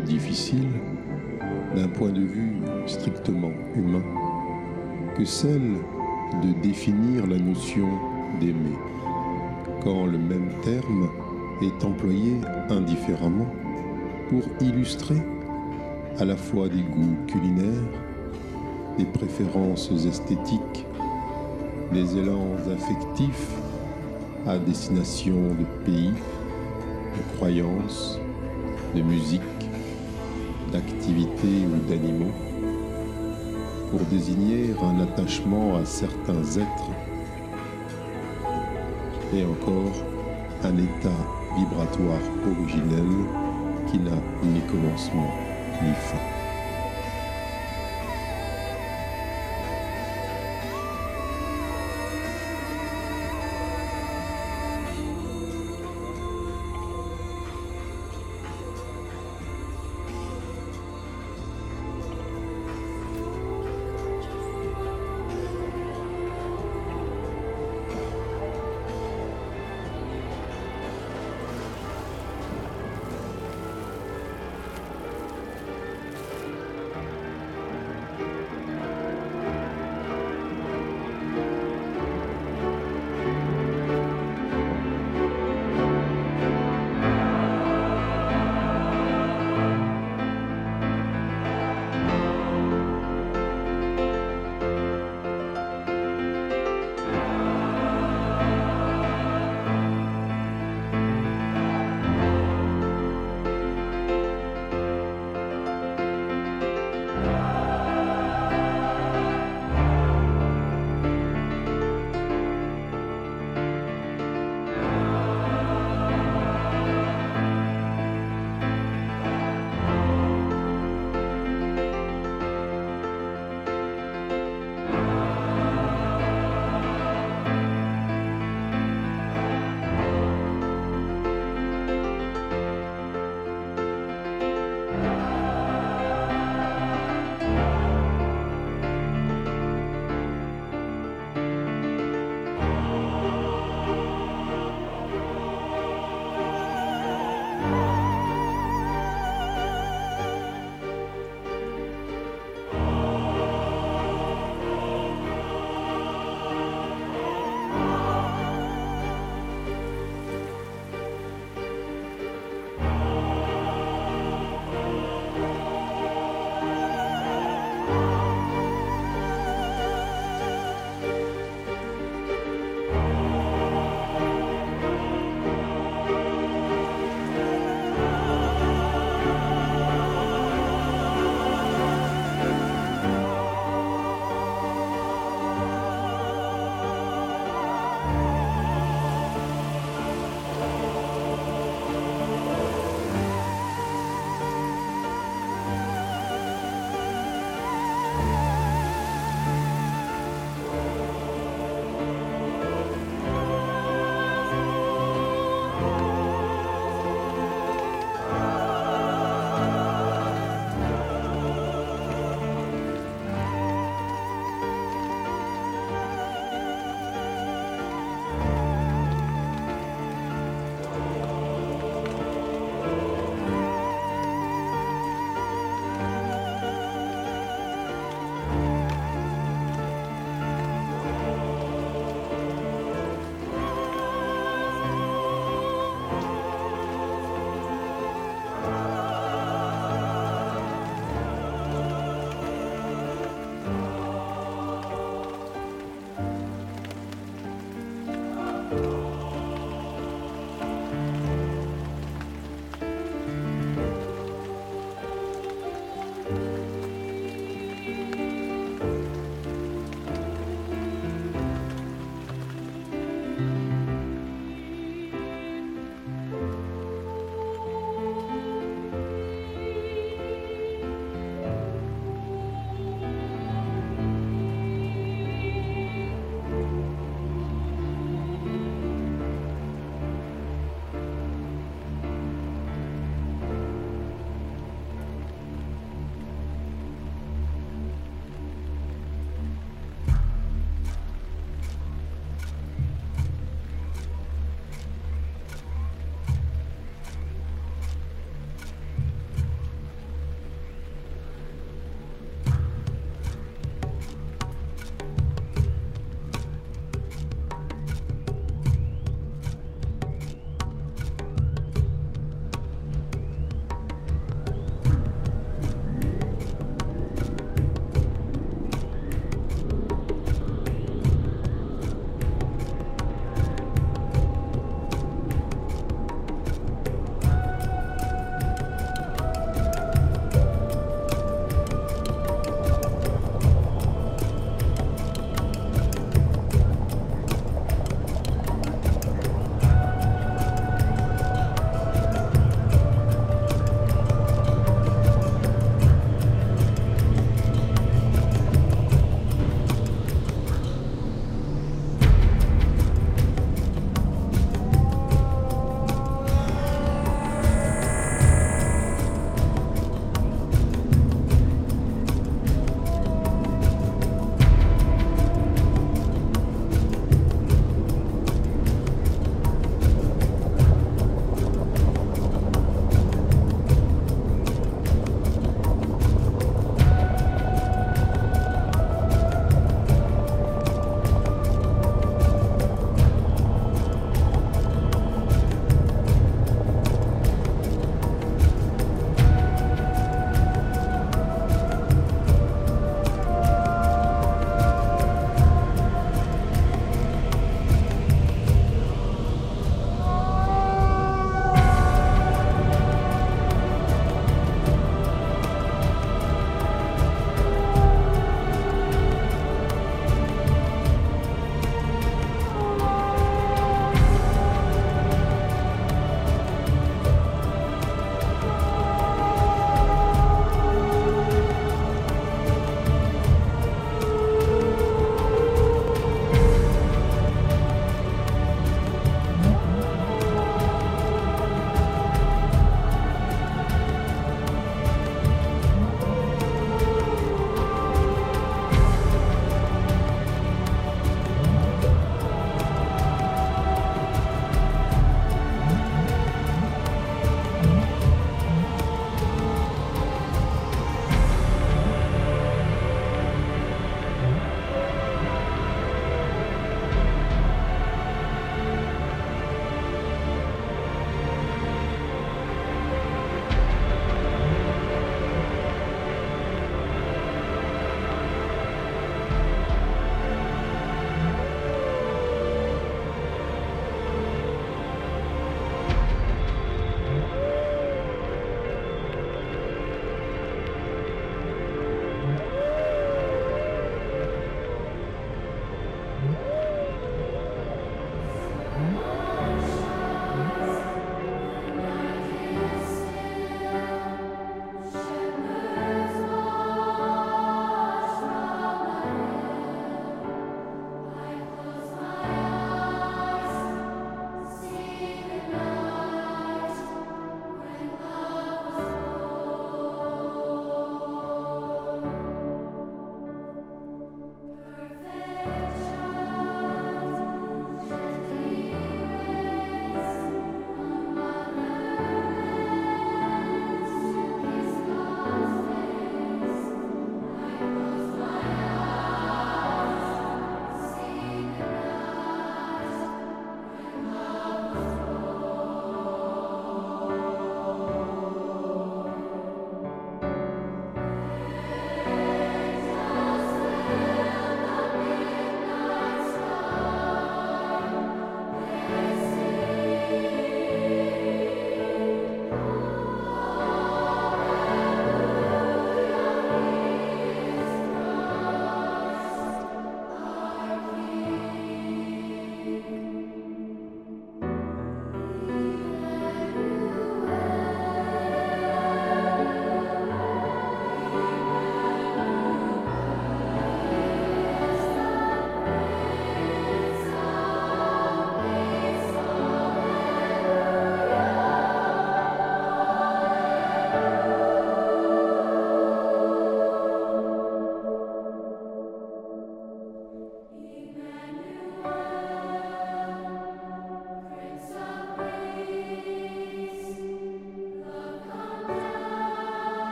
difficile, d'un point de vue strictement humain, que celle de définir la notion d'aimer, quand le même terme est employé indifféremment pour illustrer à la fois des goûts culinaires, des préférences esthétiques, des élans affectifs à destination de pays, de croyances, de musique, d'activités ou d'animaux, pour désigner un attachement à certains êtres et encore un état vibratoire originel qui n'a ni commencement ni fin.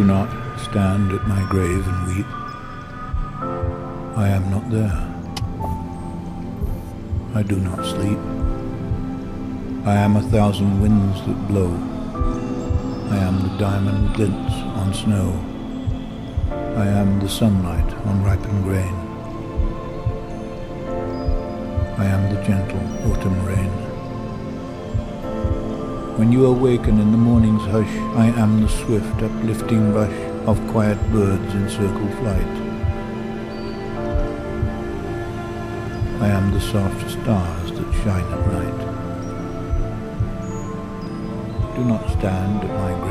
Do not stand at my grave and weep. I am not there. I do not sleep. I am a thousand winds that blow. I am the diamond glints on snow. I am the sunlight on ripened grain. I am the gentle autumn rain. When you awaken in the morning's hush, I am the swift uplifting rush of quiet birds in circle flight. I am the soft stars that shine at night. Do not stand at my grave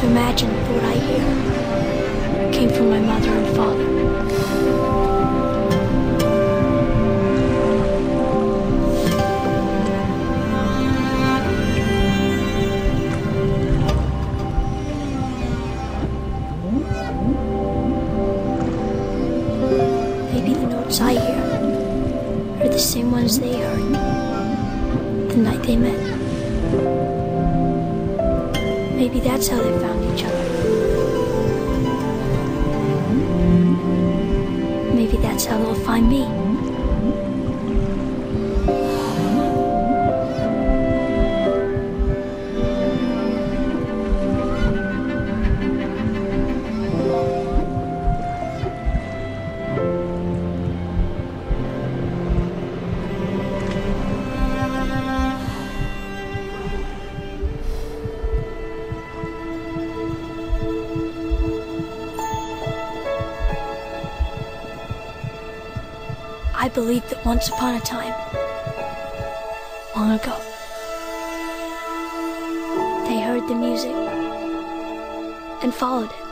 to imagine what I hear came from my mother and father. I believe that once upon a time, long ago, they heard the music and followed it.